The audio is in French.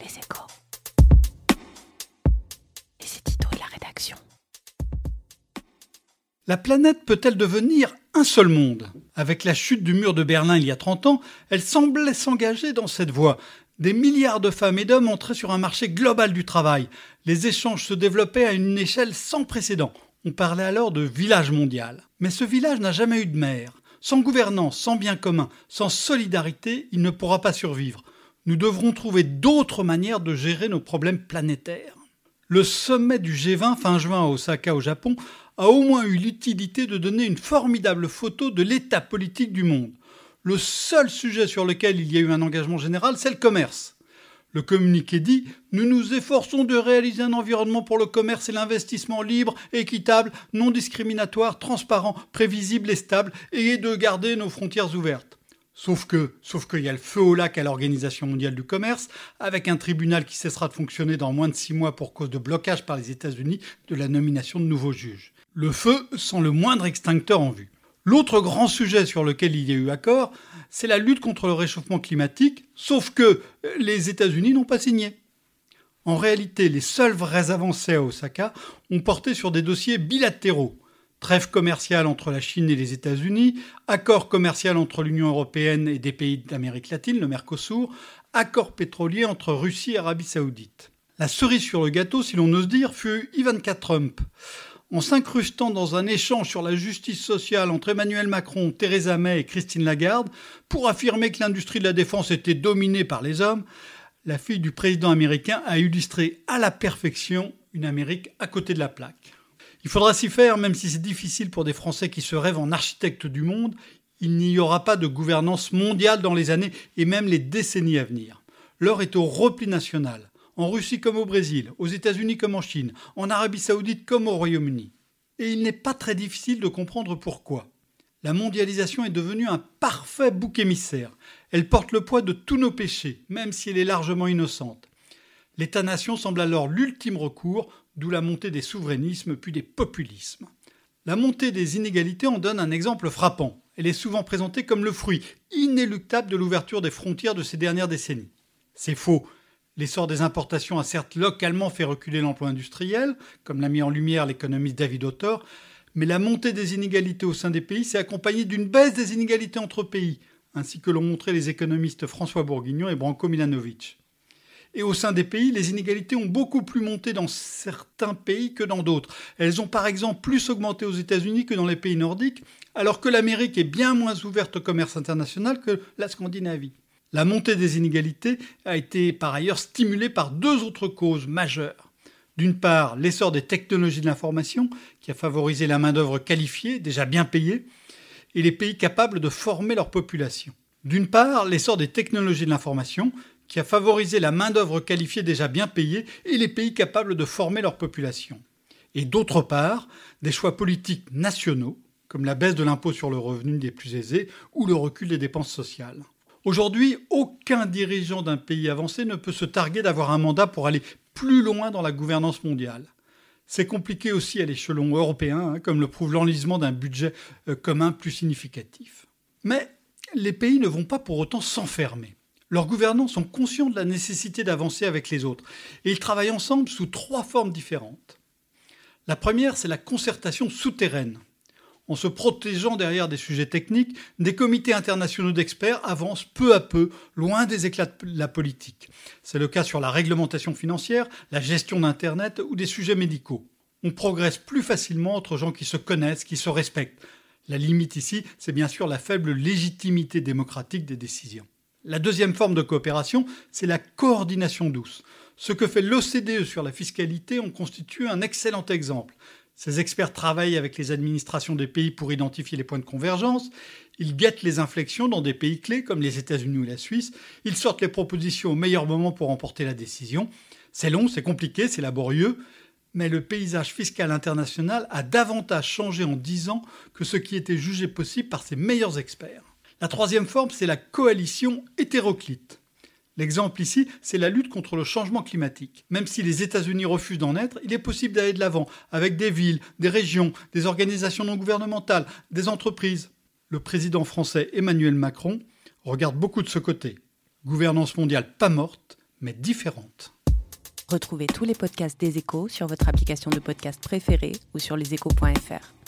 Les échos. C'est Tito et la rédaction. La planète peut-elle devenir un seul monde? Avec la chute du mur de Berlin il y a 30 ans, elle semblait s'engager dans cette voie. Des milliards de femmes et d'hommes entraient sur un marché global du travail. Les échanges se développaient à une échelle sans précédent. On parlait alors de village mondial. Mais ce village n'a jamais eu de maire. Sans gouvernance, sans bien commun, sans solidarité, il ne pourra pas survivre. Nous devrons trouver d'autres manières de gérer nos problèmes planétaires. Le sommet du G20 fin juin à Osaka au Japon a au moins eu l'utilité de donner une formidable photo de l'état politique du monde. Le seul sujet sur lequel il y a eu un engagement général, c'est le commerce. Le communiqué dit Nous nous efforçons de réaliser un environnement pour le commerce et l'investissement libre, équitable, non discriminatoire, transparent, prévisible et stable, et de garder nos frontières ouvertes. Sauf qu'il y a le feu au lac à l'Organisation mondiale du commerce, avec un tribunal qui cessera de fonctionner dans moins de six mois pour cause de blocage par les États-Unis de la nomination de nouveaux juges. Le feu sans le moindre extincteur en vue. L'autre grand sujet sur lequel il y a eu accord, c'est la lutte contre le réchauffement climatique, sauf que les États-Unis n'ont pas signé. En réalité, les seules vraies avancées à Osaka ont porté sur des dossiers bilatéraux. Trêve commerciale entre la Chine et les États-Unis, accord commercial entre l'Union européenne et des pays d'Amérique latine, le Mercosur, accord pétrolier entre Russie et Arabie saoudite. La cerise sur le gâteau, si l'on ose dire, fut Ivanka Trump en s'incrustant dans un échange sur la justice sociale entre Emmanuel Macron, Theresa May et Christine Lagarde pour affirmer que l'industrie de la défense était dominée par les hommes, la fille du président américain a illustré à la perfection une Amérique à côté de la plaque. Il faudra s'y faire, même si c'est difficile pour des Français qui se rêvent en architectes du monde, il n'y aura pas de gouvernance mondiale dans les années et même les décennies à venir. L'heure est au repli national en Russie comme au Brésil, aux États-Unis comme en Chine, en Arabie saoudite comme au Royaume-Uni. Et il n'est pas très difficile de comprendre pourquoi. La mondialisation est devenue un parfait bouc émissaire. Elle porte le poids de tous nos péchés, même si elle est largement innocente. L'État-nation semble alors l'ultime recours, d'où la montée des souverainismes puis des populismes. La montée des inégalités en donne un exemple frappant. Elle est souvent présentée comme le fruit inéluctable de l'ouverture des frontières de ces dernières décennies. C'est faux. L'essor des importations a certes localement fait reculer l'emploi industriel, comme l'a mis en lumière l'économiste David Autor, mais la montée des inégalités au sein des pays s'est accompagnée d'une baisse des inégalités entre pays, ainsi que l'ont montré les économistes François Bourguignon et Branko Milanovic. Et au sein des pays, les inégalités ont beaucoup plus monté dans certains pays que dans d'autres. Elles ont par exemple plus augmenté aux États-Unis que dans les pays nordiques, alors que l'Amérique est bien moins ouverte au commerce international que la Scandinavie. La montée des inégalités a été par ailleurs stimulée par deux autres causes majeures. D'une part, l'essor des technologies de l'information, qui a favorisé la main-d'œuvre qualifiée, déjà bien payée, et les pays capables de former leur population. D'une part, l'essor des technologies de l'information, qui a favorisé la main-d'œuvre qualifiée déjà bien payée et les pays capables de former leur population. Et d'autre part, des choix politiques nationaux, comme la baisse de l'impôt sur le revenu des plus aisés ou le recul des dépenses sociales. Aujourd'hui, aucun dirigeant d'un pays avancé ne peut se targuer d'avoir un mandat pour aller plus loin dans la gouvernance mondiale. C'est compliqué aussi à l'échelon européen, hein, comme le prouve l'enlisement d'un budget euh, commun plus significatif. Mais les pays ne vont pas pour autant s'enfermer. Leurs gouvernants sont conscients de la nécessité d'avancer avec les autres, et ils travaillent ensemble sous trois formes différentes. La première, c'est la concertation souterraine en se protégeant derrière des sujets techniques, des comités internationaux d'experts avancent peu à peu, loin des éclats de la politique. C'est le cas sur la réglementation financière, la gestion d'Internet ou des sujets médicaux. On progresse plus facilement entre gens qui se connaissent, qui se respectent. La limite ici, c'est bien sûr la faible légitimité démocratique des décisions. La deuxième forme de coopération, c'est la coordination douce. Ce que fait l'OCDE sur la fiscalité en constitue un excellent exemple. Ces experts travaillent avec les administrations des pays pour identifier les points de convergence. Ils guettent les inflexions dans des pays clés comme les États-Unis ou la Suisse. Ils sortent les propositions au meilleur moment pour emporter la décision. C'est long, c'est compliqué, c'est laborieux, mais le paysage fiscal international a davantage changé en dix ans que ce qui était jugé possible par ses meilleurs experts. La troisième forme, c'est la coalition hétéroclite. L'exemple ici, c'est la lutte contre le changement climatique. Même si les États-Unis refusent d'en être, il est possible d'aller de l'avant avec des villes, des régions, des organisations non gouvernementales, des entreprises. Le président français Emmanuel Macron regarde beaucoup de ce côté. Gouvernance mondiale pas morte, mais différentes. Retrouvez tous les podcasts des échos sur votre application de podcast préférée ou sur leséchos.fr.